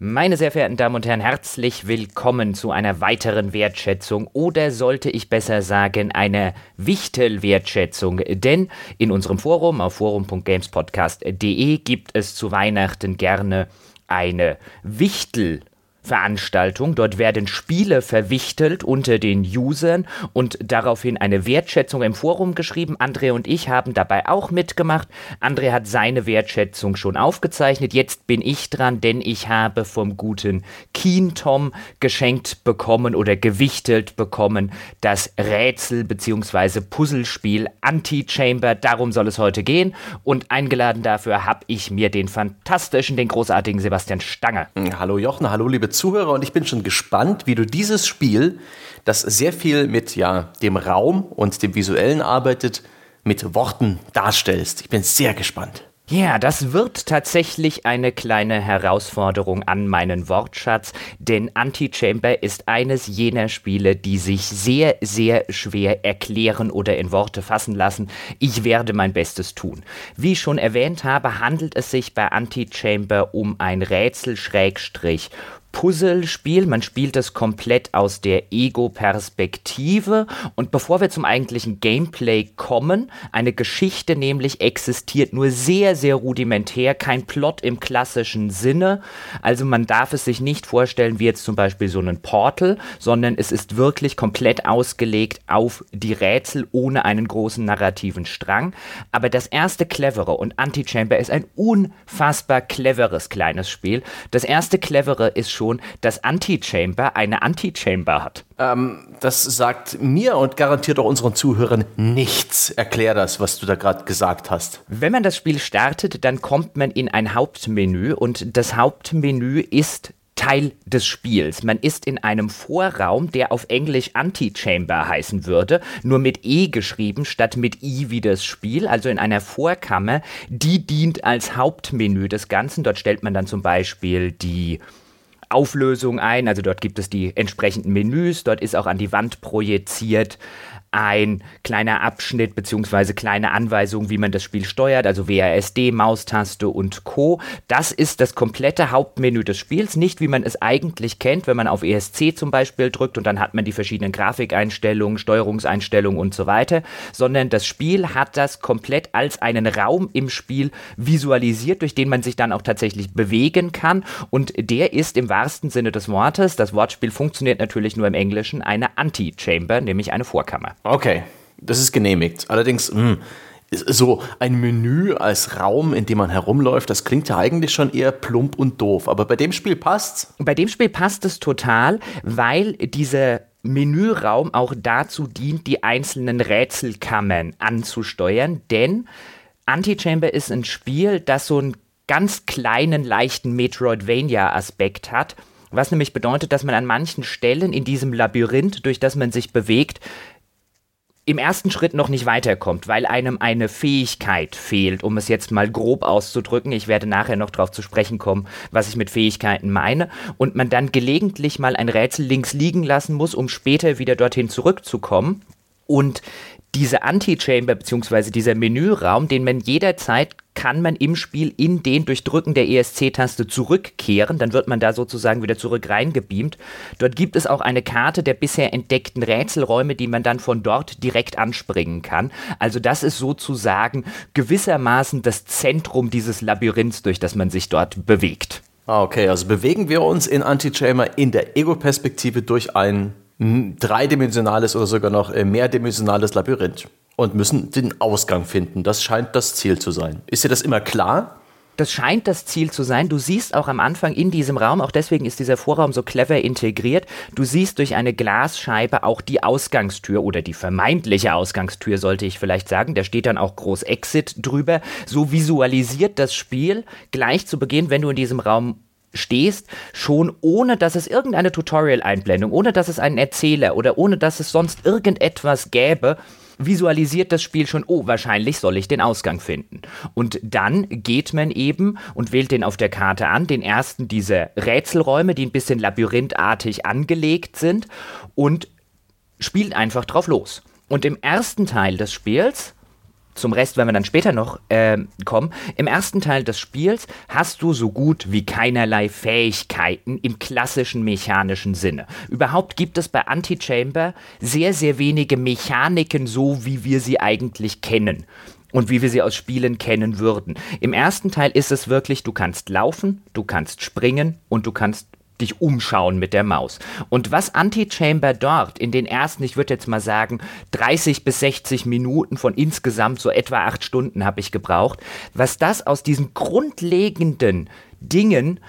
Meine sehr verehrten Damen und Herren, herzlich willkommen zu einer weiteren Wertschätzung oder sollte ich besser sagen einer Wichtel-Wertschätzung. Denn in unserem Forum auf forum.gamespodcast.de gibt es zu Weihnachten gerne eine Wichtel- Veranstaltung. Dort werden Spiele verwichtelt unter den Usern und daraufhin eine Wertschätzung im Forum geschrieben. André und ich haben dabei auch mitgemacht. André hat seine Wertschätzung schon aufgezeichnet. Jetzt bin ich dran, denn ich habe vom guten Keen Tom geschenkt bekommen oder gewichtelt bekommen das Rätsel bzw. Puzzlespiel Anti-Chamber. Darum soll es heute gehen. Und eingeladen dafür habe ich mir den fantastischen, den großartigen Sebastian Stange. Hallo Jochen, hallo liebe Zuhörer und ich bin schon gespannt, wie du dieses Spiel, das sehr viel mit ja, dem Raum und dem Visuellen arbeitet, mit Worten darstellst. Ich bin sehr gespannt. Ja, das wird tatsächlich eine kleine Herausforderung an meinen Wortschatz, denn Antichamber ist eines jener Spiele, die sich sehr, sehr schwer erklären oder in Worte fassen lassen. Ich werde mein Bestes tun. Wie ich schon erwähnt habe, handelt es sich bei Antichamber um ein Rätsel-Schrägstrich Puzzlespiel. Man spielt es komplett aus der Ego-Perspektive. Und bevor wir zum eigentlichen Gameplay kommen, eine Geschichte nämlich existiert nur sehr, sehr rudimentär, kein Plot im klassischen Sinne. Also man darf es sich nicht vorstellen wie jetzt zum Beispiel so ein Portal, sondern es ist wirklich komplett ausgelegt auf die Rätsel ohne einen großen narrativen Strang. Aber das erste Clevere und Antichamber ist ein unfassbar cleveres kleines Spiel. Das erste Clevere ist schon, dass Antichamber eine Antichamber hat. Ähm, das sagt mir und garantiert auch unseren Zuhörern nichts. Erklär das, was du da gerade gesagt hast. Wenn man das Spiel startet, dann kommt man in ein Hauptmenü und das Hauptmenü ist Teil des Spiels. Man ist in einem Vorraum, der auf Englisch Antichamber heißen würde, nur mit E geschrieben statt mit I wie das Spiel, also in einer Vorkammer, die dient als Hauptmenü des Ganzen. Dort stellt man dann zum Beispiel die Auflösung ein. Also dort gibt es die entsprechenden Menüs, dort ist auch an die Wand projiziert ein kleiner Abschnitt bzw. kleine Anweisung, wie man das Spiel steuert, also WASD, Maustaste und Co. Das ist das komplette Hauptmenü des Spiels, nicht wie man es eigentlich kennt, wenn man auf ESC zum Beispiel drückt und dann hat man die verschiedenen Grafikeinstellungen, Steuerungseinstellungen und so weiter, sondern das Spiel hat das komplett als einen Raum im Spiel visualisiert, durch den man sich dann auch tatsächlich bewegen kann und der ist im wahrsten Sinne des Wortes, das Wortspiel funktioniert natürlich nur im Englischen, eine Anti-Chamber, nämlich eine Vorkammer. Okay, das ist genehmigt. Allerdings, mh, hm, so ein Menü als Raum, in dem man herumläuft, das klingt ja eigentlich schon eher plump und doof. Aber bei dem Spiel passt's? Bei dem Spiel passt es total, weil dieser Menüraum auch dazu dient, die einzelnen Rätselkammern anzusteuern. Denn Antichamber ist ein Spiel, das so einen ganz kleinen, leichten Metroidvania-Aspekt hat. Was nämlich bedeutet, dass man an manchen Stellen in diesem Labyrinth, durch das man sich bewegt, im ersten Schritt noch nicht weiterkommt, weil einem eine Fähigkeit fehlt, um es jetzt mal grob auszudrücken. Ich werde nachher noch darauf zu sprechen kommen, was ich mit Fähigkeiten meine. Und man dann gelegentlich mal ein Rätsel links liegen lassen muss, um später wieder dorthin zurückzukommen. Und diese Anti-Chamber bzw. dieser Menüraum, den man jederzeit kann man im Spiel in den durch Drücken der ESC-Taste zurückkehren. Dann wird man da sozusagen wieder zurück reingebeamt. Dort gibt es auch eine Karte der bisher entdeckten Rätselräume, die man dann von dort direkt anspringen kann. Also das ist sozusagen gewissermaßen das Zentrum dieses Labyrinths, durch das man sich dort bewegt. Ah, okay, also bewegen wir uns in Anti-Chamber in der Ego-Perspektive durch ein dreidimensionales oder sogar noch äh, mehrdimensionales Labyrinth und müssen den Ausgang finden. Das scheint das Ziel zu sein. Ist dir das immer klar? Das scheint das Ziel zu sein. Du siehst auch am Anfang in diesem Raum, auch deswegen ist dieser Vorraum so clever integriert, du siehst durch eine Glasscheibe auch die Ausgangstür oder die vermeintliche Ausgangstür, sollte ich vielleicht sagen. Da steht dann auch groß Exit drüber. So visualisiert das Spiel gleich zu Beginn, wenn du in diesem Raum stehst, schon ohne dass es irgendeine Tutorial-Einblendung, ohne dass es einen Erzähler oder ohne dass es sonst irgendetwas gäbe, visualisiert das Spiel schon, oh, wahrscheinlich soll ich den Ausgang finden. Und dann geht man eben und wählt den auf der Karte an, den ersten dieser Rätselräume, die ein bisschen labyrinthartig angelegt sind und spielt einfach drauf los. Und im ersten Teil des Spiels zum Rest werden wir dann später noch äh, kommen. Im ersten Teil des Spiels hast du so gut wie keinerlei Fähigkeiten im klassischen mechanischen Sinne. Überhaupt gibt es bei Antichamber sehr, sehr wenige Mechaniken, so wie wir sie eigentlich kennen und wie wir sie aus Spielen kennen würden. Im ersten Teil ist es wirklich, du kannst laufen, du kannst springen und du kannst dich umschauen mit der Maus. Und was Antichamber dort in den ersten, ich würde jetzt mal sagen, 30 bis 60 Minuten von insgesamt so etwa acht Stunden habe ich gebraucht, was das aus diesen grundlegenden Dingen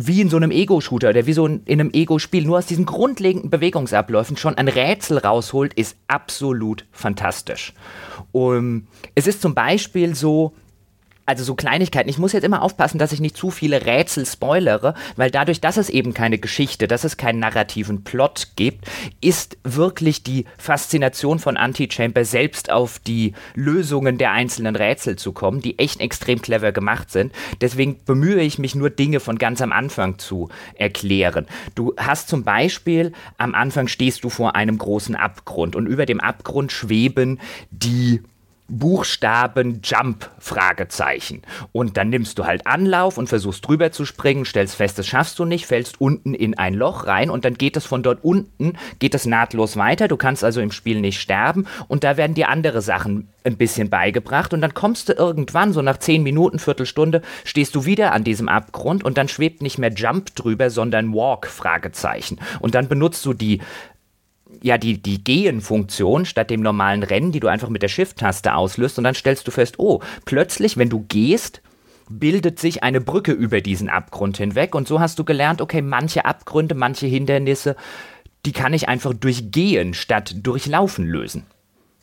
wie in so einem Ego-Shooter oder wie so in einem Ego-Spiel, nur aus diesen grundlegenden Bewegungsabläufen schon ein Rätsel rausholt, ist absolut fantastisch. Um, es ist zum Beispiel so, also so Kleinigkeiten. Ich muss jetzt immer aufpassen, dass ich nicht zu viele Rätsel spoilere, weil dadurch, dass es eben keine Geschichte, dass es keinen narrativen Plot gibt, ist wirklich die Faszination von Antichamber selbst auf die Lösungen der einzelnen Rätsel zu kommen, die echt extrem clever gemacht sind. Deswegen bemühe ich mich nur Dinge von ganz am Anfang zu erklären. Du hast zum Beispiel am Anfang stehst du vor einem großen Abgrund und über dem Abgrund schweben die Buchstaben Jump Fragezeichen. Und dann nimmst du halt Anlauf und versuchst drüber zu springen, stellst fest, das schaffst du nicht, fällst unten in ein Loch rein und dann geht es von dort unten, geht es nahtlos weiter. Du kannst also im Spiel nicht sterben und da werden dir andere Sachen ein bisschen beigebracht und dann kommst du irgendwann, so nach 10 Minuten, Viertelstunde, stehst du wieder an diesem Abgrund und dann schwebt nicht mehr Jump drüber, sondern Walk Fragezeichen. Und dann benutzt du die ja die, die Gehen-Funktion statt dem normalen Rennen, die du einfach mit der Shift-Taste auslöst und dann stellst du fest, oh, plötzlich, wenn du gehst, bildet sich eine Brücke über diesen Abgrund hinweg und so hast du gelernt, okay, manche Abgründe, manche Hindernisse, die kann ich einfach durch Gehen statt durch Laufen lösen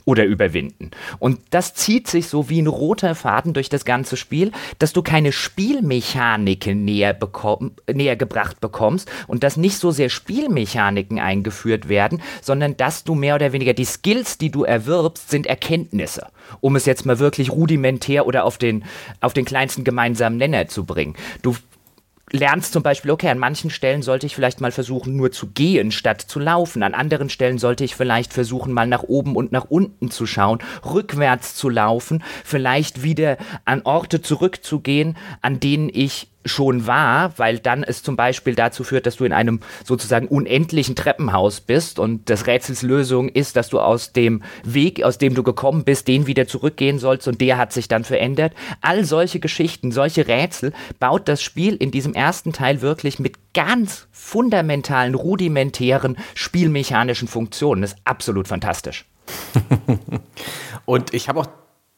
oder überwinden. Und das zieht sich so wie ein roter Faden durch das ganze Spiel, dass du keine Spielmechaniken näher, näher gebracht bekommst und dass nicht so sehr Spielmechaniken eingeführt werden, sondern dass du mehr oder weniger die Skills, die du erwirbst, sind Erkenntnisse, um es jetzt mal wirklich rudimentär oder auf den, auf den kleinsten gemeinsamen Nenner zu bringen. Du lernst zum Beispiel, okay, an manchen Stellen sollte ich vielleicht mal versuchen, nur zu gehen, statt zu laufen. An anderen Stellen sollte ich vielleicht versuchen, mal nach oben und nach unten zu schauen, rückwärts zu laufen, vielleicht wieder an Orte zurückzugehen, an denen ich schon war, weil dann es zum Beispiel dazu führt, dass du in einem sozusagen unendlichen Treppenhaus bist und das Rätsels Lösung ist, dass du aus dem Weg, aus dem du gekommen bist, den wieder zurückgehen sollst und der hat sich dann verändert. All solche Geschichten, solche Rätsel baut das Spiel in diesem ersten Teil wirklich mit ganz fundamentalen, rudimentären spielmechanischen Funktionen. Das ist absolut fantastisch. und ich habe auch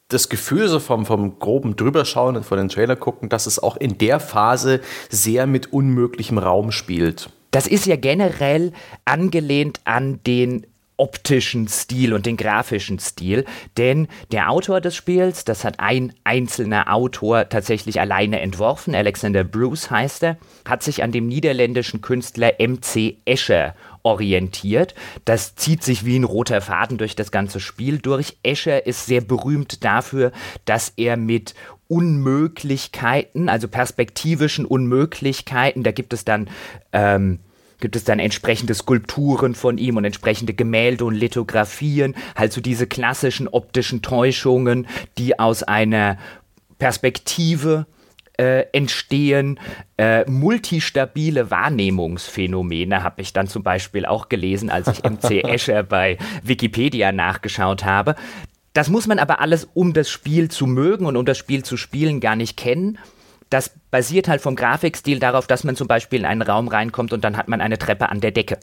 das Gefühl so vom, vom groben Drüberschauen und von den Trailer gucken, dass es auch in der Phase sehr mit unmöglichem Raum spielt. Das ist ja generell angelehnt an den optischen Stil und den grafischen Stil, denn der Autor des Spiels, das hat ein einzelner Autor tatsächlich alleine entworfen, Alexander Bruce heißt er, hat sich an dem niederländischen Künstler MC Escher orientiert. Das zieht sich wie ein roter Faden durch das ganze Spiel durch. Escher ist sehr berühmt dafür, dass er mit Unmöglichkeiten, also perspektivischen Unmöglichkeiten, da gibt es dann ähm, gibt es dann entsprechende Skulpturen von ihm und entsprechende Gemälde und Lithografien, halt so diese klassischen optischen Täuschungen, die aus einer Perspektive äh, entstehen äh, multistabile Wahrnehmungsphänomene, habe ich dann zum Beispiel auch gelesen, als ich MC Escher bei Wikipedia nachgeschaut habe. Das muss man aber alles, um das Spiel zu mögen und um das Spiel zu spielen, gar nicht kennen. Das basiert halt vom Grafikstil darauf, dass man zum Beispiel in einen Raum reinkommt und dann hat man eine Treppe an der Decke.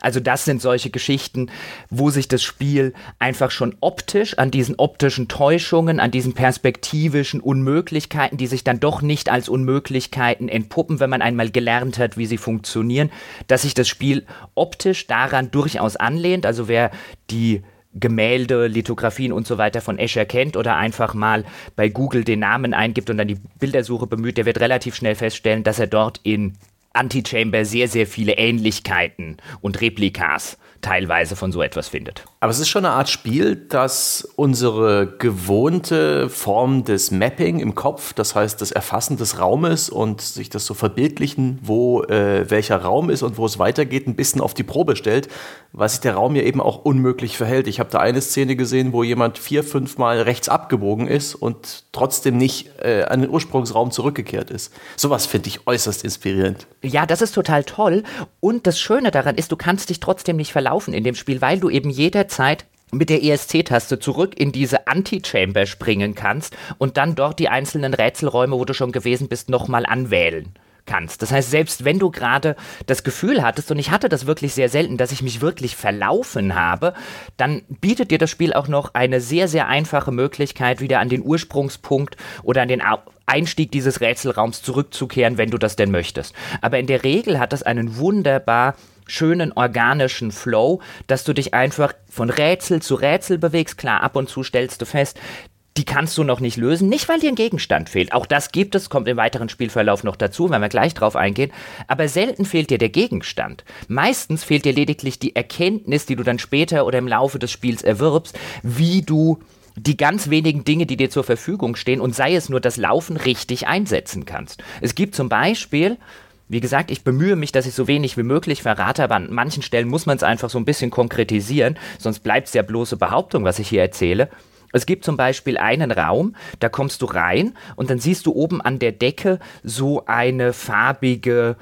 Also das sind solche Geschichten, wo sich das Spiel einfach schon optisch an diesen optischen Täuschungen, an diesen perspektivischen Unmöglichkeiten, die sich dann doch nicht als Unmöglichkeiten entpuppen, wenn man einmal gelernt hat, wie sie funktionieren, dass sich das Spiel optisch daran durchaus anlehnt. Also wer die Gemälde, Lithografien und so weiter von Escher kennt oder einfach mal bei Google den Namen eingibt und dann die Bildersuche bemüht, der wird relativ schnell feststellen, dass er dort in Antichamber sehr, sehr viele Ähnlichkeiten und Replikas teilweise von so etwas findet. Aber es ist schon eine Art Spiel, das unsere gewohnte Form des Mapping im Kopf, das heißt das Erfassen des Raumes und sich das so verbildlichen, wo äh, welcher Raum ist und wo es weitergeht, ein bisschen auf die Probe stellt, weil sich der Raum ja eben auch unmöglich verhält. Ich habe da eine Szene gesehen, wo jemand vier, fünf Mal rechts abgebogen ist und trotzdem nicht äh, an den Ursprungsraum zurückgekehrt ist. Sowas finde ich äußerst inspirierend. Ja, das ist total toll. Und das Schöne daran ist, du kannst dich trotzdem nicht verlaufen in dem Spiel, weil du eben jederzeit Zeit mit der ESC-Taste zurück in diese Anti-Chamber springen kannst und dann dort die einzelnen Rätselräume, wo du schon gewesen bist, nochmal anwählen kannst. Das heißt, selbst wenn du gerade das Gefühl hattest, und ich hatte das wirklich sehr selten, dass ich mich wirklich verlaufen habe, dann bietet dir das Spiel auch noch eine sehr, sehr einfache Möglichkeit, wieder an den Ursprungspunkt oder an den Einstieg dieses Rätselraums zurückzukehren, wenn du das denn möchtest. Aber in der Regel hat das einen wunderbar schönen organischen Flow, dass du dich einfach von Rätsel zu Rätsel bewegst. Klar, ab und zu stellst du fest, die kannst du noch nicht lösen, nicht weil dir ein Gegenstand fehlt. Auch das gibt es, kommt im weiteren Spielverlauf noch dazu, wenn wir gleich drauf eingehen. Aber selten fehlt dir der Gegenstand. Meistens fehlt dir lediglich die Erkenntnis, die du dann später oder im Laufe des Spiels erwirbst, wie du die ganz wenigen Dinge, die dir zur Verfügung stehen und sei es nur das Laufen richtig einsetzen kannst. Es gibt zum Beispiel wie gesagt, ich bemühe mich, dass ich so wenig wie möglich verrate, aber an manchen Stellen muss man es einfach so ein bisschen konkretisieren, sonst bleibt es ja bloße Behauptung, was ich hier erzähle. Es gibt zum Beispiel einen Raum, da kommst du rein und dann siehst du oben an der Decke so eine farbige,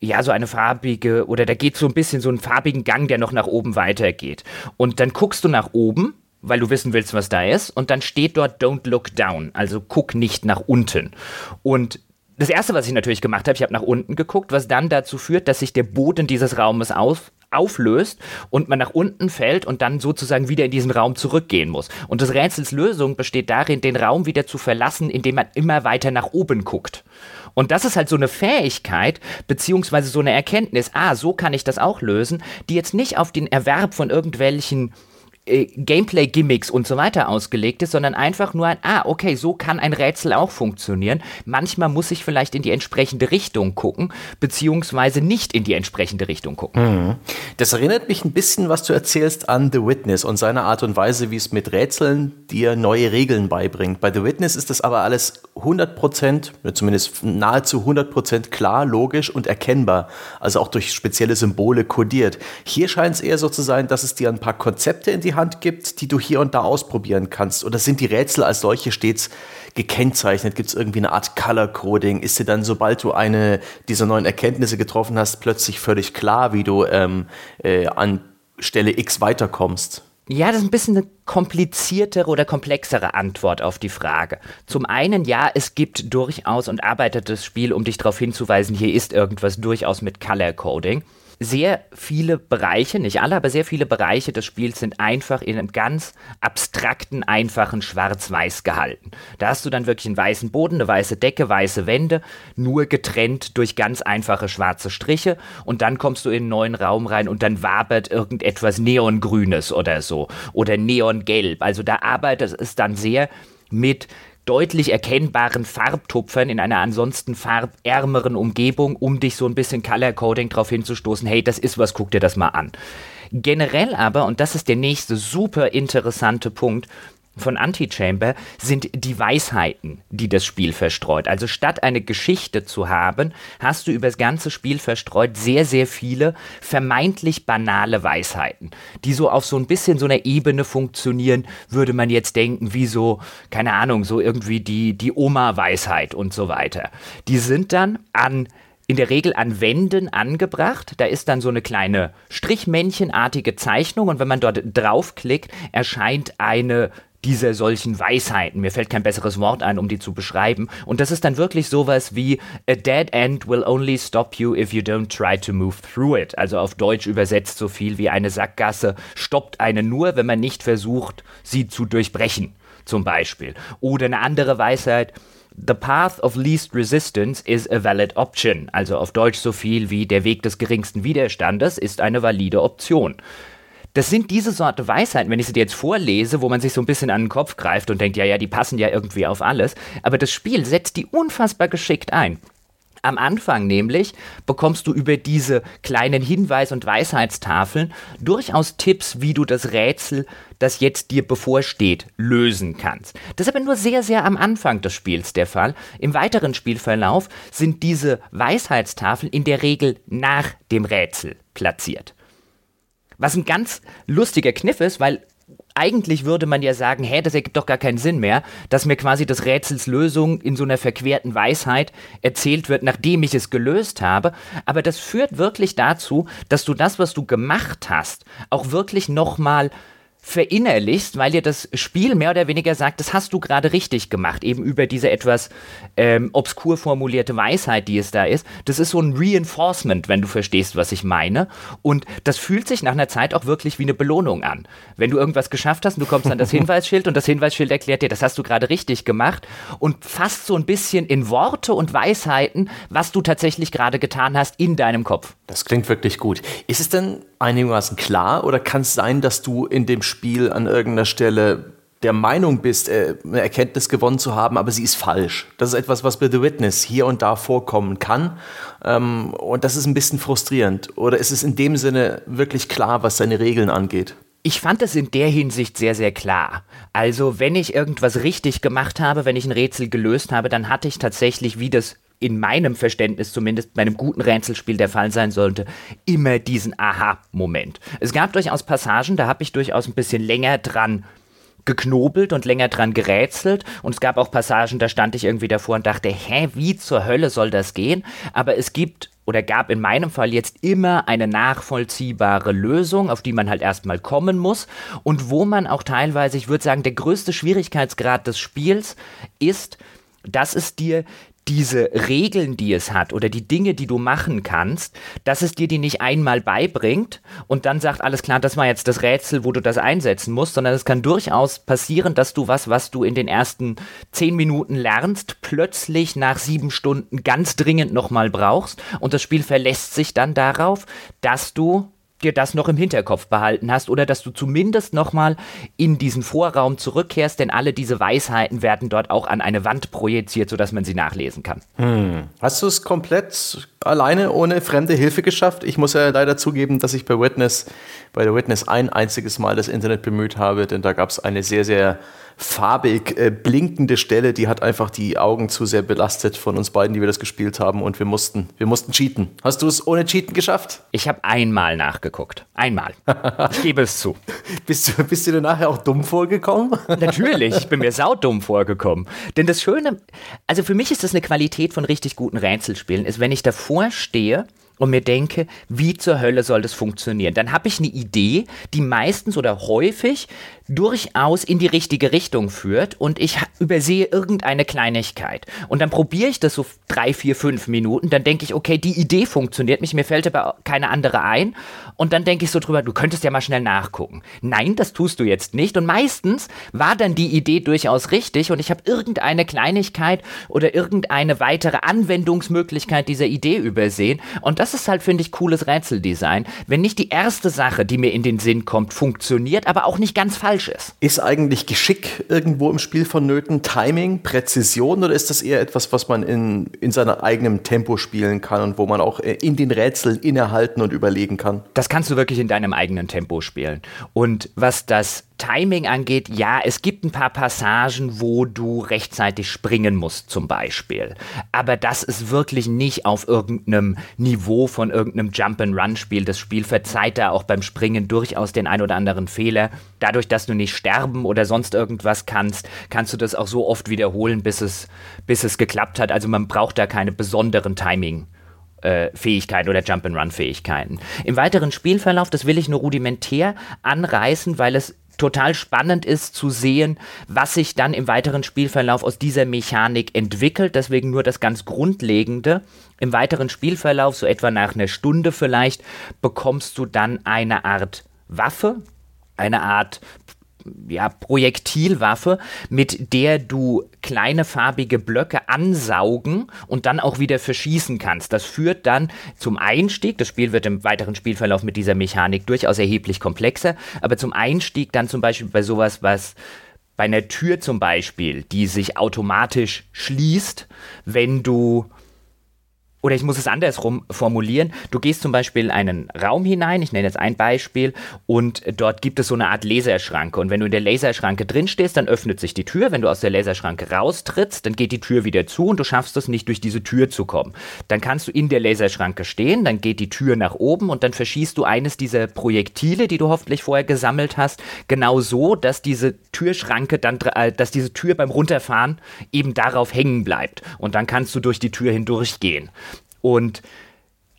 ja, so eine farbige, oder da geht so ein bisschen so einen farbigen Gang, der noch nach oben weitergeht. Und dann guckst du nach oben weil du wissen willst, was da ist. Und dann steht dort Don't look down, also guck nicht nach unten. Und das erste, was ich natürlich gemacht habe, ich habe nach unten geguckt, was dann dazu führt, dass sich der Boden dieses Raumes auf, auflöst und man nach unten fällt und dann sozusagen wieder in diesen Raum zurückgehen muss. Und das Rätsels Lösung besteht darin, den Raum wieder zu verlassen, indem man immer weiter nach oben guckt. Und das ist halt so eine Fähigkeit, beziehungsweise so eine Erkenntnis, ah, so kann ich das auch lösen, die jetzt nicht auf den Erwerb von irgendwelchen äh, Gameplay-Gimmicks und so weiter ausgelegt ist, sondern einfach nur ein, ah, okay, so kann ein Rätsel auch funktionieren. Manchmal muss ich vielleicht in die entsprechende Richtung gucken, beziehungsweise nicht in die entsprechende Richtung gucken. Mhm. Das erinnert mich ein bisschen, was du erzählst, an The Witness und seine Art und Weise, wie es mit Rätseln dir neue Regeln beibringt. Bei The Witness ist das aber alles 100%, zumindest nahezu 100% klar, logisch und erkennbar, also auch durch spezielle Symbole kodiert. Hier scheint es eher so zu sein, dass es dir ein paar Konzepte in die Hand Hand gibt, die du hier und da ausprobieren kannst? Oder sind die Rätsel als solche stets gekennzeichnet? Gibt es irgendwie eine Art Color Coding? Ist dir dann, sobald du eine dieser neuen Erkenntnisse getroffen hast, plötzlich völlig klar, wie du ähm, äh, an Stelle X weiterkommst? Ja, das ist ein bisschen eine kompliziertere oder komplexere Antwort auf die Frage. Zum einen, ja, es gibt durchaus und arbeitet das Spiel, um dich darauf hinzuweisen, hier ist irgendwas durchaus mit Color Coding sehr viele Bereiche, nicht alle, aber sehr viele Bereiche des Spiels sind einfach in einem ganz abstrakten, einfachen Schwarz-Weiß gehalten. Da hast du dann wirklich einen weißen Boden, eine weiße Decke, weiße Wände, nur getrennt durch ganz einfache schwarze Striche und dann kommst du in einen neuen Raum rein und dann wabert irgendetwas Neongrünes oder so oder Neongelb. Also da arbeitet es dann sehr mit deutlich erkennbaren Farbtupfern in einer ansonsten farbärmeren Umgebung, um dich so ein bisschen Color Coding darauf hinzustoßen, hey, das ist was, guck dir das mal an. Generell aber, und das ist der nächste super interessante Punkt, von Antichamber sind die Weisheiten, die das Spiel verstreut. Also statt eine Geschichte zu haben, hast du über das ganze Spiel verstreut sehr, sehr viele vermeintlich banale Weisheiten, die so auf so ein bisschen so einer Ebene funktionieren, würde man jetzt denken, wie so, keine Ahnung, so irgendwie die, die Oma-Weisheit und so weiter. Die sind dann an in der Regel an Wänden angebracht. Da ist dann so eine kleine Strichmännchenartige Zeichnung und wenn man dort draufklickt, erscheint eine dieser solchen Weisheiten. Mir fällt kein besseres Wort ein, um die zu beschreiben. Und das ist dann wirklich sowas wie A dead end will only stop you if you don't try to move through it. Also auf Deutsch übersetzt so viel wie eine Sackgasse stoppt einen nur, wenn man nicht versucht, sie zu durchbrechen, zum Beispiel. Oder eine andere Weisheit. The path of least resistance is a valid option. Also auf Deutsch so viel wie der Weg des geringsten Widerstandes ist eine valide Option. Das sind diese Sorte Weisheiten, wenn ich sie dir jetzt vorlese, wo man sich so ein bisschen an den Kopf greift und denkt, ja, ja, die passen ja irgendwie auf alles. Aber das Spiel setzt die unfassbar geschickt ein. Am Anfang nämlich bekommst du über diese kleinen Hinweis- und Weisheitstafeln durchaus Tipps, wie du das Rätsel, das jetzt dir bevorsteht, lösen kannst. Das ist aber nur sehr, sehr am Anfang des Spiels der Fall. Im weiteren Spielverlauf sind diese Weisheitstafeln in der Regel nach dem Rätsel platziert. Was ein ganz lustiger Kniff ist, weil eigentlich würde man ja sagen, hä, das ergibt doch gar keinen Sinn mehr, dass mir quasi das Rätsels Lösung in so einer verquerten Weisheit erzählt wird, nachdem ich es gelöst habe. Aber das führt wirklich dazu, dass du das, was du gemacht hast, auch wirklich nochmal verinnerlichst, weil dir das Spiel mehr oder weniger sagt, das hast du gerade richtig gemacht, eben über diese etwas ähm, obskur formulierte Weisheit, die es da ist. Das ist so ein Reinforcement, wenn du verstehst, was ich meine. Und das fühlt sich nach einer Zeit auch wirklich wie eine Belohnung an. Wenn du irgendwas geschafft hast und du kommst an das Hinweisschild und das Hinweisschild erklärt dir, das hast du gerade richtig gemacht und fasst so ein bisschen in Worte und Weisheiten, was du tatsächlich gerade getan hast in deinem Kopf. Das klingt wirklich gut. Ist es denn einigermaßen klar oder kann es sein, dass du in dem Spiel an irgendeiner Stelle der Meinung bist, äh, eine Erkenntnis gewonnen zu haben, aber sie ist falsch. Das ist etwas, was bei The Witness hier und da vorkommen kann. Ähm, und das ist ein bisschen frustrierend. Oder ist es in dem Sinne wirklich klar, was seine Regeln angeht? Ich fand es in der Hinsicht sehr, sehr klar. Also, wenn ich irgendwas richtig gemacht habe, wenn ich ein Rätsel gelöst habe, dann hatte ich tatsächlich, wie das in meinem Verständnis zumindest bei einem guten Rätselspiel der Fall sein sollte, immer diesen Aha-Moment. Es gab durchaus Passagen, da habe ich durchaus ein bisschen länger dran geknobelt und länger dran gerätselt. Und es gab auch Passagen, da stand ich irgendwie davor und dachte, hä, wie zur Hölle soll das gehen? Aber es gibt oder gab in meinem Fall jetzt immer eine nachvollziehbare Lösung, auf die man halt erstmal kommen muss und wo man auch teilweise, ich würde sagen, der größte Schwierigkeitsgrad des Spiels ist, dass es dir diese Regeln, die es hat oder die Dinge, die du machen kannst, dass es dir die nicht einmal beibringt und dann sagt, alles klar, das war jetzt das Rätsel, wo du das einsetzen musst, sondern es kann durchaus passieren, dass du was, was du in den ersten zehn Minuten lernst, plötzlich nach sieben Stunden ganz dringend nochmal brauchst und das Spiel verlässt sich dann darauf, dass du dir das noch im Hinterkopf behalten hast oder dass du zumindest nochmal in diesen Vorraum zurückkehrst, denn alle diese Weisheiten werden dort auch an eine Wand projiziert, sodass man sie nachlesen kann. Hm. Hast du es komplett alleine ohne fremde Hilfe geschafft? Ich muss ja leider zugeben, dass ich bei Witness, bei der Witness ein einziges Mal das Internet bemüht habe, denn da gab es eine sehr, sehr farbig äh, blinkende Stelle, die hat einfach die Augen zu sehr belastet von uns beiden, die wir das gespielt haben und wir mussten, wir mussten cheaten. Hast du es ohne Cheaten geschafft? Ich habe einmal nachgeguckt. Einmal. Ich gebe es zu. bist, du, bist du dir nachher auch dumm vorgekommen? Natürlich, ich bin mir saudumm vorgekommen. Denn das Schöne, also für mich ist das eine Qualität von richtig guten Rätselspielen, ist, wenn ich davor stehe und mir denke, wie zur Hölle soll das funktionieren? Dann habe ich eine Idee, die meistens oder häufig durchaus in die richtige Richtung führt und ich übersehe irgendeine Kleinigkeit. Und dann probiere ich das so drei, vier, fünf Minuten, dann denke ich, okay, die Idee funktioniert mich, mir fällt aber keine andere ein. Und dann denke ich so drüber, du könntest ja mal schnell nachgucken. Nein, das tust du jetzt nicht. Und meistens war dann die Idee durchaus richtig und ich habe irgendeine Kleinigkeit oder irgendeine weitere Anwendungsmöglichkeit dieser Idee übersehen. Und das ist halt, finde ich, cooles Rätseldesign. Wenn nicht die erste Sache, die mir in den Sinn kommt, funktioniert, aber auch nicht ganz falsch ist. Ist eigentlich Geschick irgendwo im Spiel vonnöten? Timing, Präzision oder ist das eher etwas, was man in, in seinem eigenen Tempo spielen kann und wo man auch äh, in den Rätseln innehalten und überlegen kann? Das kannst du wirklich in deinem eigenen Tempo spielen. Und was das Timing angeht, ja, es gibt ein paar Passagen, wo du rechtzeitig springen musst, zum Beispiel. Aber das ist wirklich nicht auf irgendeinem Niveau von irgendeinem Jump-and-Run-Spiel. Das Spiel verzeiht da auch beim Springen durchaus den ein oder anderen Fehler. Dadurch, dass du nicht sterben oder sonst irgendwas kannst, kannst du das auch so oft wiederholen, bis es, bis es geklappt hat. Also man braucht da keine besonderen Timing. Äh, Fähigkeiten oder Jump-and-Run-Fähigkeiten. Im weiteren Spielverlauf, das will ich nur rudimentär anreißen, weil es total spannend ist zu sehen, was sich dann im weiteren Spielverlauf aus dieser Mechanik entwickelt. Deswegen nur das ganz Grundlegende. Im weiteren Spielverlauf, so etwa nach einer Stunde vielleicht, bekommst du dann eine Art Waffe, eine Art ja, Projektilwaffe, mit der du kleine farbige Blöcke ansaugen und dann auch wieder verschießen kannst. Das führt dann zum Einstieg, das Spiel wird im weiteren Spielverlauf mit dieser Mechanik durchaus erheblich komplexer, aber zum Einstieg dann zum Beispiel bei sowas, was bei einer Tür zum Beispiel, die sich automatisch schließt, wenn du oder ich muss es andersrum formulieren. Du gehst zum Beispiel in einen Raum hinein, ich nenne jetzt ein Beispiel, und dort gibt es so eine Art Laserschranke. Und wenn du in der Laserschranke drin stehst, dann öffnet sich die Tür. Wenn du aus der Laserschranke raustrittst, dann geht die Tür wieder zu und du schaffst es nicht, durch diese Tür zu kommen. Dann kannst du in der Laserschranke stehen, dann geht die Tür nach oben und dann verschießt du eines dieser Projektile, die du hoffentlich vorher gesammelt hast, genau so, dass diese Türschranke dann, äh, dass diese Tür beim Runterfahren eben darauf hängen bleibt. Und dann kannst du durch die Tür hindurchgehen. Und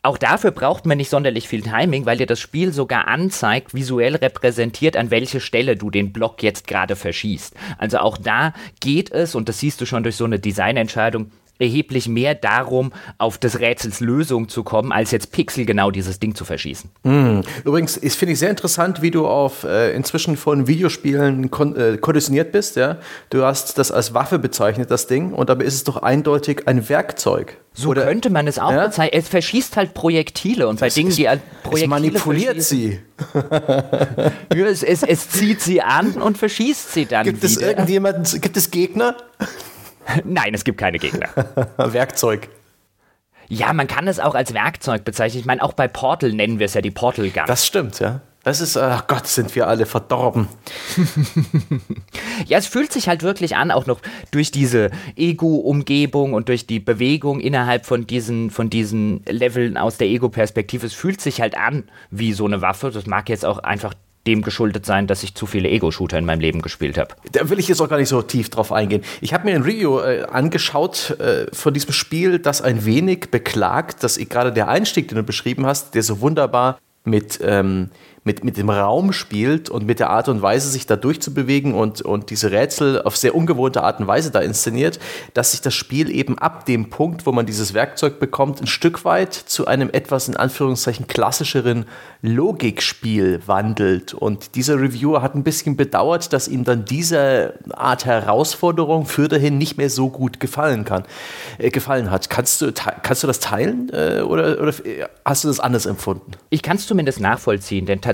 auch dafür braucht man nicht sonderlich viel Timing, weil dir das Spiel sogar anzeigt, visuell repräsentiert, an welche Stelle du den Block jetzt gerade verschießt. Also auch da geht es, und das siehst du schon durch so eine Designentscheidung, erheblich mehr darum, auf des Rätsels Lösung zu kommen, als jetzt pixelgenau dieses Ding zu verschießen. Mm. Übrigens, ich finde ich sehr interessant, wie du auf äh, inzwischen von Videospielen kon äh, konditioniert bist. Ja? Du hast das als Waffe bezeichnet, das Ding, und dabei ist es doch eindeutig ein Werkzeug. So Oder, könnte man es auch ja? bezeichnen. Es verschießt halt Projektile und bei das Dingen, die Projektile es manipuliert sie. ja, es, es, es, zieht sie an und verschießt sie dann. Gibt wieder. es irgendjemanden, gibt es Gegner? Nein, es gibt keine Gegner. Werkzeug. Ja, man kann es auch als Werkzeug bezeichnen. Ich meine, auch bei Portal nennen wir es ja die Portal Gun. Das stimmt, ja. Das ist, ach Gott, sind wir alle verdorben. ja, es fühlt sich halt wirklich an, auch noch durch diese Ego-Umgebung und durch die Bewegung innerhalb von diesen, von diesen Leveln aus der Ego-Perspektive. Es fühlt sich halt an wie so eine Waffe. Das mag jetzt auch einfach dem geschuldet sein, dass ich zu viele Ego-Shooter in meinem Leben gespielt habe. Da will ich jetzt auch gar nicht so tief drauf eingehen. Ich habe mir ein Review äh, angeschaut äh, von diesem Spiel, das ein wenig beklagt, dass gerade der Einstieg, den du beschrieben hast, der so wunderbar mit ähm, mit, mit dem Raum spielt und mit der Art und Weise, sich da durchzubewegen und, und diese Rätsel auf sehr ungewohnte Art und Weise da inszeniert, dass sich das Spiel eben ab dem Punkt, wo man dieses Werkzeug bekommt, ein Stück weit zu einem etwas in Anführungszeichen klassischeren Logikspiel wandelt. Und dieser Reviewer hat ein bisschen bedauert, dass ihm dann diese Art Herausforderung für dahin nicht mehr so gut gefallen kann, äh, gefallen hat. Kannst du, kannst du das teilen äh, oder, oder hast du das anders empfunden? Ich kann es zumindest nachvollziehen, denn tatsächlich,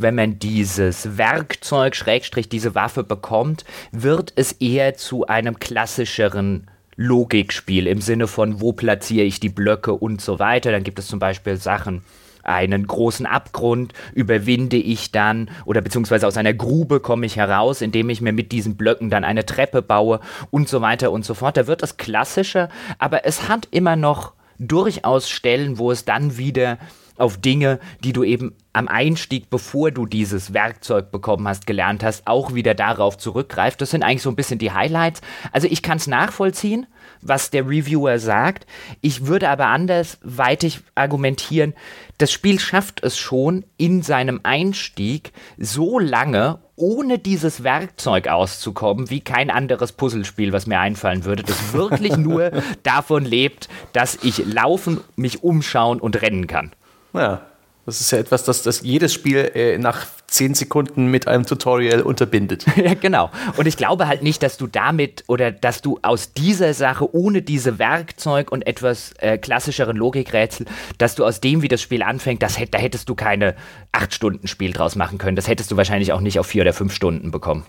wenn man dieses Werkzeug, Schrägstrich, diese Waffe bekommt, wird es eher zu einem klassischeren Logikspiel im Sinne von, wo platziere ich die Blöcke und so weiter. Dann gibt es zum Beispiel Sachen, einen großen Abgrund überwinde ich dann oder beziehungsweise aus einer Grube komme ich heraus, indem ich mir mit diesen Blöcken dann eine Treppe baue und so weiter und so fort. Da wird es klassischer, aber es hat immer noch durchaus Stellen, wo es dann wieder auf Dinge, die du eben am Einstieg, bevor du dieses Werkzeug bekommen hast, gelernt hast, auch wieder darauf zurückgreift. Das sind eigentlich so ein bisschen die Highlights. Also ich kann es nachvollziehen, was der Reviewer sagt. Ich würde aber andersweitig argumentieren, das Spiel schafft es schon in seinem Einstieg so lange ohne dieses Werkzeug auszukommen, wie kein anderes Puzzlespiel, was mir einfallen würde, das wirklich nur davon lebt, dass ich laufen, mich umschauen und rennen kann. Ja, das ist ja etwas, das, das jedes Spiel äh, nach zehn Sekunden mit einem Tutorial unterbindet. ja, genau. Und ich glaube halt nicht, dass du damit oder dass du aus dieser Sache ohne diese Werkzeug und etwas äh, klassischeren Logikrätsel, dass du aus dem, wie das Spiel anfängt, das, da hättest du keine acht Stunden Spiel draus machen können. Das hättest du wahrscheinlich auch nicht auf vier oder fünf Stunden bekommen.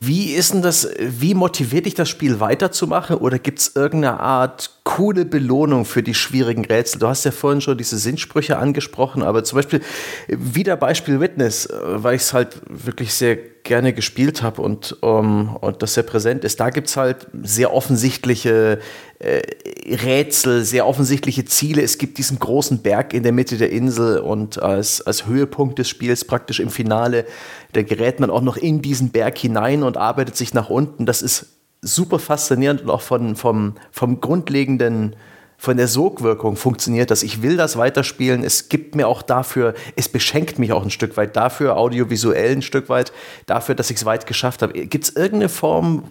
Wie ist denn das, wie motiviert dich das Spiel weiterzumachen oder gibt es irgendeine Art coole Belohnung für die schwierigen Rätsel? Du hast ja vorhin schon diese Sinnsprüche angesprochen, aber zum Beispiel wieder Beispiel Witness, äh, weil ich es halt wirklich sehr gerne gespielt habe und, um, und das sehr präsent ist. Da gibt es halt sehr offensichtliche äh, Rätsel, sehr offensichtliche Ziele. Es gibt diesen großen Berg in der Mitte der Insel und als, als Höhepunkt des Spiels praktisch im Finale, da gerät man auch noch in diesen Berg hinein und arbeitet sich nach unten. Das ist super faszinierend und auch von, vom, vom grundlegenden von der Sogwirkung funktioniert das. Ich will das weiterspielen. Es gibt mir auch dafür, es beschenkt mich auch ein Stück weit dafür, audiovisuell ein Stück weit, dafür, dass ich es weit geschafft habe. Gibt es irgendeine Form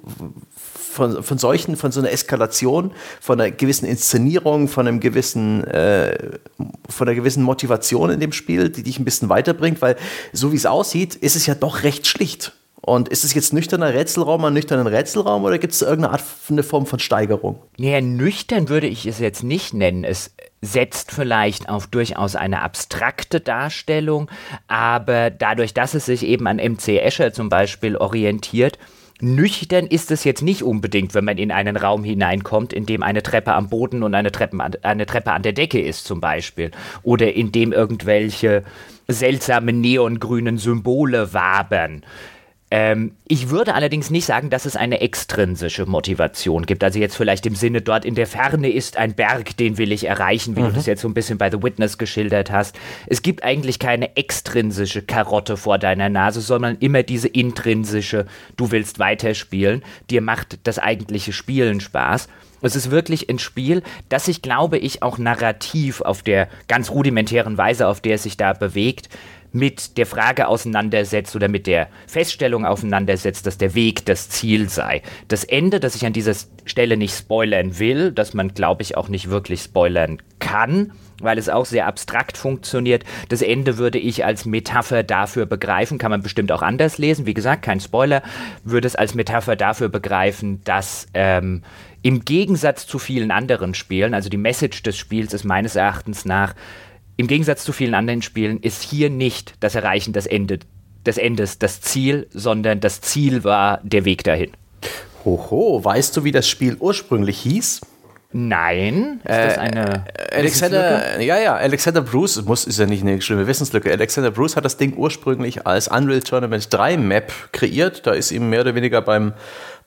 von, von solchen, von so einer Eskalation, von einer gewissen Inszenierung, von einem gewissen, äh, von einer gewissen Motivation in dem Spiel, die dich ein bisschen weiterbringt? Weil so wie es aussieht, ist es ja doch recht schlicht. Und ist es jetzt nüchterner Rätselraum an nüchternen Rätselraum oder gibt es irgendeine Art, eine Form von Steigerung? Naja, nüchtern würde ich es jetzt nicht nennen. Es setzt vielleicht auf durchaus eine abstrakte Darstellung, aber dadurch, dass es sich eben an MC Escher zum Beispiel orientiert, Nüchtern ist es jetzt nicht unbedingt, wenn man in einen Raum hineinkommt, in dem eine Treppe am Boden und eine Treppe an, eine Treppe an der Decke ist zum Beispiel. Oder in dem irgendwelche seltsamen neongrünen Symbole wabern. Ähm, ich würde allerdings nicht sagen, dass es eine extrinsische Motivation gibt. Also jetzt vielleicht im Sinne, dort in der Ferne ist ein Berg, den will ich erreichen, wie mhm. du das jetzt so ein bisschen bei The Witness geschildert hast. Es gibt eigentlich keine extrinsische Karotte vor deiner Nase, sondern immer diese intrinsische, du willst weiterspielen, dir macht das eigentliche Spielen Spaß. Es ist wirklich ein Spiel, das sich, glaube ich, auch narrativ auf der ganz rudimentären Weise, auf der es sich da bewegt, mit der Frage auseinandersetzt oder mit der Feststellung auseinandersetzt, dass der Weg das Ziel sei. Das Ende, das ich an dieser Stelle nicht spoilern will, das man, glaube ich, auch nicht wirklich spoilern kann, weil es auch sehr abstrakt funktioniert. Das Ende würde ich als Metapher dafür begreifen, kann man bestimmt auch anders lesen, wie gesagt, kein Spoiler, würde es als Metapher dafür begreifen, dass ähm, im Gegensatz zu vielen anderen Spielen, also die Message des Spiels ist meines Erachtens nach, im Gegensatz zu vielen anderen Spielen ist hier nicht das Erreichen des, Ende, des Endes das Ziel, sondern das Ziel war der Weg dahin. Hoho, weißt du, wie das Spiel ursprünglich hieß? Nein, ist das eine äh, Alexander, ja, ja, Alexander Bruce muss ist ja nicht eine schlimme Wissenslücke. Alexander Bruce hat das Ding ursprünglich als Unreal Tournament 3 Map kreiert. Da ist ihm mehr oder weniger beim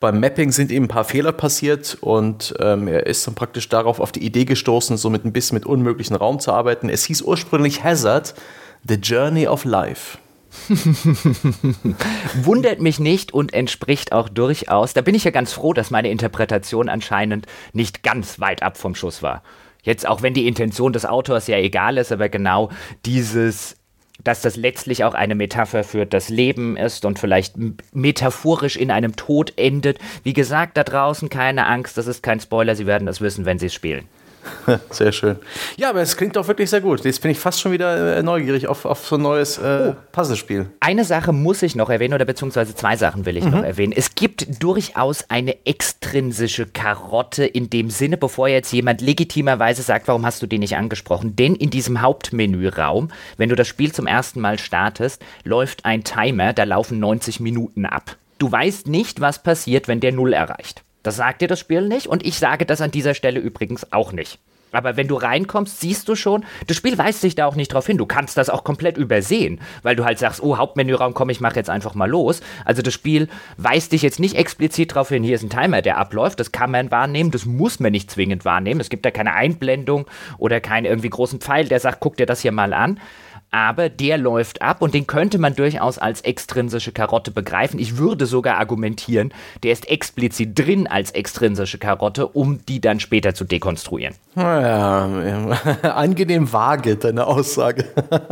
beim Mapping sind ihm ein paar Fehler passiert und ähm, er ist dann praktisch darauf auf die Idee gestoßen, so mit ein bisschen mit unmöglichen Raum zu arbeiten. Es hieß ursprünglich Hazard, The Journey of Life. Wundert mich nicht und entspricht auch durchaus. Da bin ich ja ganz froh, dass meine Interpretation anscheinend nicht ganz weit ab vom Schuss war. Jetzt, auch wenn die Intention des Autors ja egal ist, aber genau dieses dass das letztlich auch eine Metapher für das Leben ist und vielleicht metaphorisch in einem Tod endet. Wie gesagt, da draußen keine Angst, das ist kein Spoiler, Sie werden das wissen, wenn Sie es spielen. Sehr schön. Ja, aber es klingt doch wirklich sehr gut. Jetzt bin ich fast schon wieder äh, neugierig auf, auf so ein neues äh, oh. Puzzlespiel. Eine Sache muss ich noch erwähnen, oder beziehungsweise zwei Sachen will ich mhm. noch erwähnen. Es gibt durchaus eine extrinsische Karotte in dem Sinne, bevor jetzt jemand legitimerweise sagt, warum hast du die nicht angesprochen? Denn in diesem Hauptmenüraum, wenn du das Spiel zum ersten Mal startest, läuft ein Timer, da laufen 90 Minuten ab. Du weißt nicht, was passiert, wenn der Null erreicht. Das sagt dir das Spiel nicht und ich sage das an dieser Stelle übrigens auch nicht. Aber wenn du reinkommst, siehst du schon, das Spiel weist sich da auch nicht drauf hin. Du kannst das auch komplett übersehen, weil du halt sagst, oh, Hauptmenüraum, komm, ich mach jetzt einfach mal los. Also das Spiel weist dich jetzt nicht explizit darauf hin, hier ist ein Timer, der abläuft. Das kann man wahrnehmen, das muss man nicht zwingend wahrnehmen. Es gibt da keine Einblendung oder keinen irgendwie großen Pfeil, der sagt, guck dir das hier mal an aber der läuft ab und den könnte man durchaus als extrinsische Karotte begreifen. Ich würde sogar argumentieren, der ist explizit drin als extrinsische Karotte, um die dann später zu dekonstruieren. Ja, angenehm vage, deine Aussage.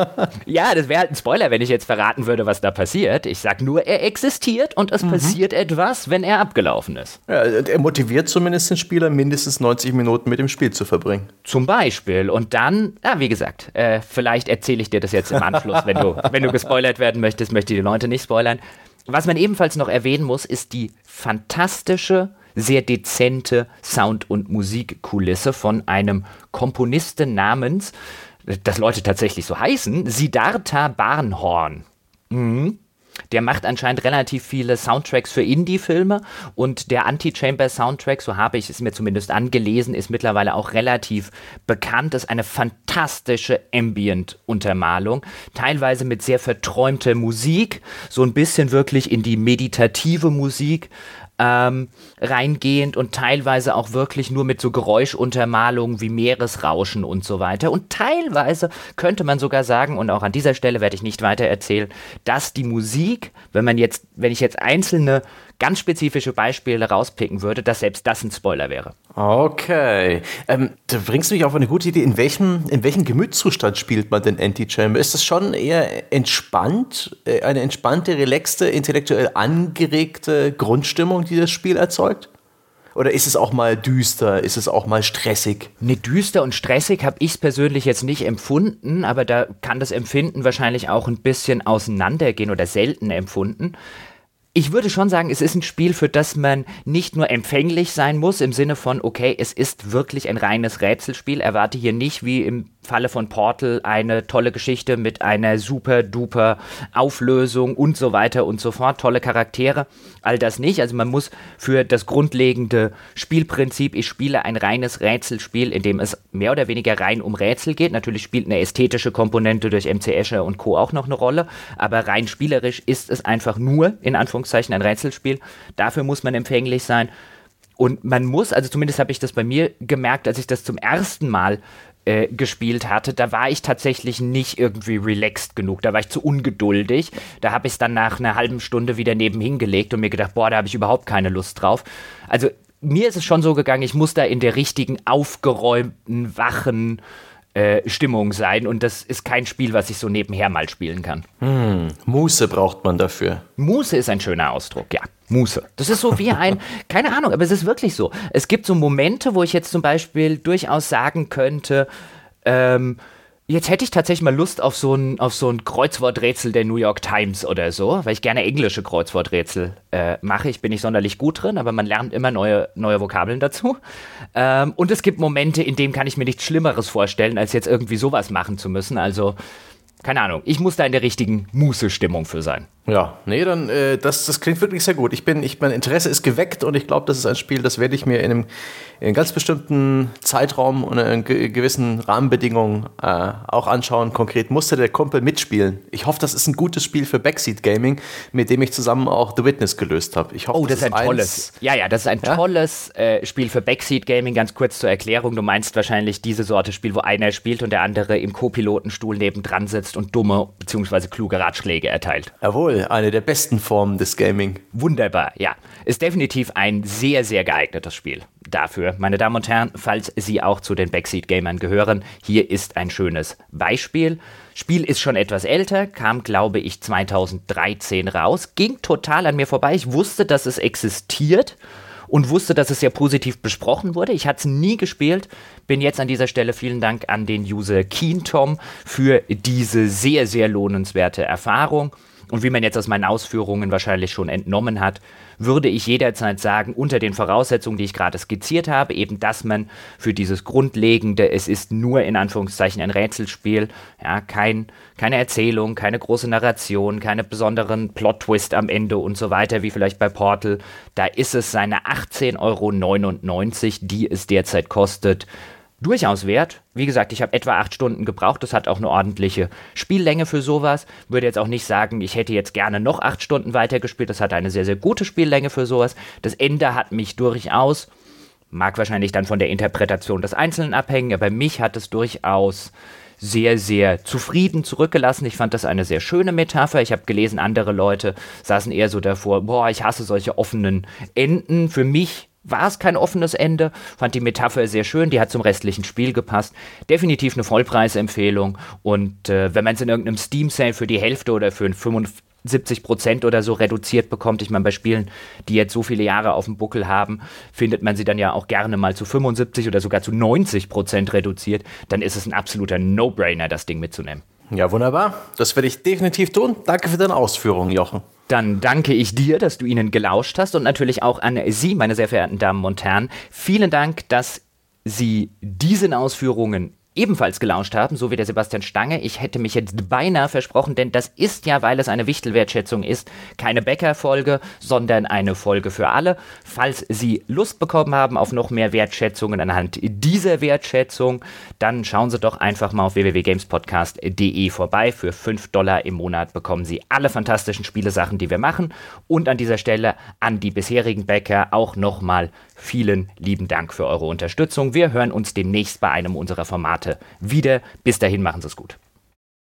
ja, das wäre halt ein Spoiler, wenn ich jetzt verraten würde, was da passiert. Ich sage nur, er existiert und es mhm. passiert etwas, wenn er abgelaufen ist. Ja, er motiviert zumindest den Spieler, mindestens 90 Minuten mit dem Spiel zu verbringen. Zum Beispiel. Und dann, ja, wie gesagt, äh, vielleicht erzähle ich dir das jetzt im Anschluss, wenn du, wenn du gespoilert werden möchtest, möchte ich die Leute nicht spoilern. Was man ebenfalls noch erwähnen muss, ist die fantastische sehr dezente Sound- und Musikkulisse von einem Komponisten namens, das Leute tatsächlich so heißen, Siddhartha Barnhorn. Mhm. Der macht anscheinend relativ viele Soundtracks für Indie-Filme und der Anti-Chamber-Soundtrack, so habe ich es mir zumindest angelesen, ist mittlerweile auch relativ bekannt. Ist eine fantastische Ambient-Untermalung, teilweise mit sehr verträumter Musik, so ein bisschen wirklich in die meditative Musik ähm, reingehend und teilweise auch wirklich nur mit so Geräuschuntermalungen wie Meeresrauschen und so weiter. Und teilweise könnte man sogar sagen, und auch an dieser Stelle werde ich nicht weiter erzählen, dass die Musik, wenn man jetzt, wenn ich jetzt einzelne ganz spezifische Beispiele rauspicken würde, dass selbst das ein Spoiler wäre. Okay. Ähm, da bringst du mich auf eine gute Idee. In welchem, in welchem Gemütszustand spielt man denn Anti-Chamber? Ist das schon eher entspannt, äh, eine entspannte, relaxte, intellektuell angeregte Grundstimmung, die das Spiel erzeugt? Oder ist es auch mal düster? Ist es auch mal stressig? Ne, düster und stressig habe ich es persönlich jetzt nicht empfunden, aber da kann das Empfinden wahrscheinlich auch ein bisschen auseinandergehen oder selten empfunden ich würde schon sagen, es ist ein Spiel, für das man nicht nur empfänglich sein muss, im Sinne von, okay, es ist wirklich ein reines Rätselspiel. Erwarte hier nicht wie im Falle von Portal eine tolle Geschichte mit einer super duper Auflösung und so weiter und so fort, tolle Charaktere, all das nicht. Also man muss für das grundlegende Spielprinzip, ich spiele ein reines Rätselspiel, in dem es mehr oder weniger rein um Rätsel geht. Natürlich spielt eine ästhetische Komponente durch MC Escher und Co. auch noch eine Rolle, aber rein spielerisch ist es einfach nur, in Anführungszeichen, ein Rätselspiel. Dafür muss man empfänglich sein. Und man muss, also zumindest habe ich das bei mir gemerkt, als ich das zum ersten Mal äh, gespielt hatte, da war ich tatsächlich nicht irgendwie relaxed genug. Da war ich zu ungeduldig. Da habe ich es dann nach einer halben Stunde wieder nebenhin gelegt und mir gedacht, boah, da habe ich überhaupt keine Lust drauf. Also mir ist es schon so gegangen, ich muss da in der richtigen, aufgeräumten, wachen äh, Stimmung sein. Und das ist kein Spiel, was ich so nebenher mal spielen kann. Hm, Muße braucht man dafür. Muße ist ein schöner Ausdruck, ja. Muße. Das ist so wie ein, keine Ahnung, aber es ist wirklich so. Es gibt so Momente, wo ich jetzt zum Beispiel durchaus sagen könnte, ähm, Jetzt hätte ich tatsächlich mal Lust auf so ein, auf so ein Kreuzworträtsel der New York Times oder so, weil ich gerne englische Kreuzworträtsel äh, mache. Ich bin nicht sonderlich gut drin, aber man lernt immer neue, neue Vokabeln dazu. Ähm, und es gibt Momente, in denen kann ich mir nichts Schlimmeres vorstellen, als jetzt irgendwie sowas machen zu müssen. Also, keine Ahnung, ich muss da in der richtigen Muße-Stimmung für sein. Ja, nee, dann, äh, das, das klingt wirklich sehr gut. Ich bin, ich, mein Interesse ist geweckt und ich glaube, das ist ein Spiel, das werde ich mir in einem, in einem ganz bestimmten Zeitraum und in gewissen Rahmenbedingungen äh, auch anschauen. Konkret musste der Kumpel mitspielen. Ich hoffe, das ist ein gutes Spiel für Backseat Gaming, mit dem ich zusammen auch The Witness gelöst habe. Ich hoffe, oh, das, das ist ein tolles. Ja, ja, das ist ein ja? tolles äh, Spiel für Backseat Gaming. Ganz kurz zur Erklärung. Du meinst wahrscheinlich diese Sorte Spiel, wo einer spielt und der andere im Co-Pilotenstuhl nebendran sitzt und dumme bzw. kluge Ratschläge erteilt. Jawohl eine der besten Formen des Gaming. Wunderbar, ja. Ist definitiv ein sehr, sehr geeignetes Spiel dafür. Meine Damen und Herren, falls Sie auch zu den Backseat-Gamern gehören, hier ist ein schönes Beispiel. Spiel ist schon etwas älter, kam, glaube ich, 2013 raus, ging total an mir vorbei. Ich wusste, dass es existiert und wusste, dass es sehr positiv besprochen wurde. Ich hatte es nie gespielt. Bin jetzt an dieser Stelle vielen Dank an den User KeenTom für diese sehr, sehr lohnenswerte Erfahrung. Und wie man jetzt aus meinen Ausführungen wahrscheinlich schon entnommen hat, würde ich jederzeit sagen, unter den Voraussetzungen, die ich gerade skizziert habe, eben, dass man für dieses Grundlegende, es ist nur in Anführungszeichen ein Rätselspiel, ja, kein, keine Erzählung, keine große Narration, keine besonderen Plot-Twist am Ende und so weiter, wie vielleicht bei Portal, da ist es seine 18,99 Euro, die es derzeit kostet, durchaus wert. Wie gesagt, ich habe etwa acht Stunden gebraucht. Das hat auch eine ordentliche Spiellänge für sowas. Würde jetzt auch nicht sagen, ich hätte jetzt gerne noch acht Stunden weitergespielt. Das hat eine sehr, sehr gute Spiellänge für sowas. Das Ende hat mich durchaus, mag wahrscheinlich dann von der Interpretation des Einzelnen abhängen, aber mich hat es durchaus sehr, sehr zufrieden zurückgelassen. Ich fand das eine sehr schöne Metapher. Ich habe gelesen, andere Leute saßen eher so davor, boah, ich hasse solche offenen Enden. Für mich war es kein offenes Ende. Fand die Metapher sehr schön, die hat zum restlichen Spiel gepasst. Definitiv eine Vollpreisempfehlung. Und äh, wenn man es in irgendeinem Steam-Sale für die Hälfte oder für 75 Prozent oder so reduziert bekommt, ich meine, bei Spielen, die jetzt so viele Jahre auf dem Buckel haben, findet man sie dann ja auch gerne mal zu 75 oder sogar zu 90 Prozent reduziert, dann ist es ein absoluter No-Brainer, das Ding mitzunehmen. Ja, wunderbar. Das werde ich definitiv tun. Danke für deine Ausführungen, Jochen. Dann danke ich dir, dass du ihnen gelauscht hast und natürlich auch an Sie, meine sehr verehrten Damen und Herren. Vielen Dank, dass Sie diesen Ausführungen ebenfalls gelauscht haben, so wie der Sebastian Stange. Ich hätte mich jetzt beinahe versprochen, denn das ist ja, weil es eine Wichtelwertschätzung ist, keine Bäcker-Folge, sondern eine Folge für alle. Falls Sie Lust bekommen haben auf noch mehr Wertschätzungen anhand dieser Wertschätzung, dann schauen Sie doch einfach mal auf www.gamespodcast.de vorbei. Für 5 Dollar im Monat bekommen Sie alle fantastischen Spielesachen, die wir machen. Und an dieser Stelle an die bisherigen Bäcker auch nochmal vielen lieben Dank für eure Unterstützung. Wir hören uns demnächst bei einem unserer Formate wieder. Bis dahin machen Sie es gut.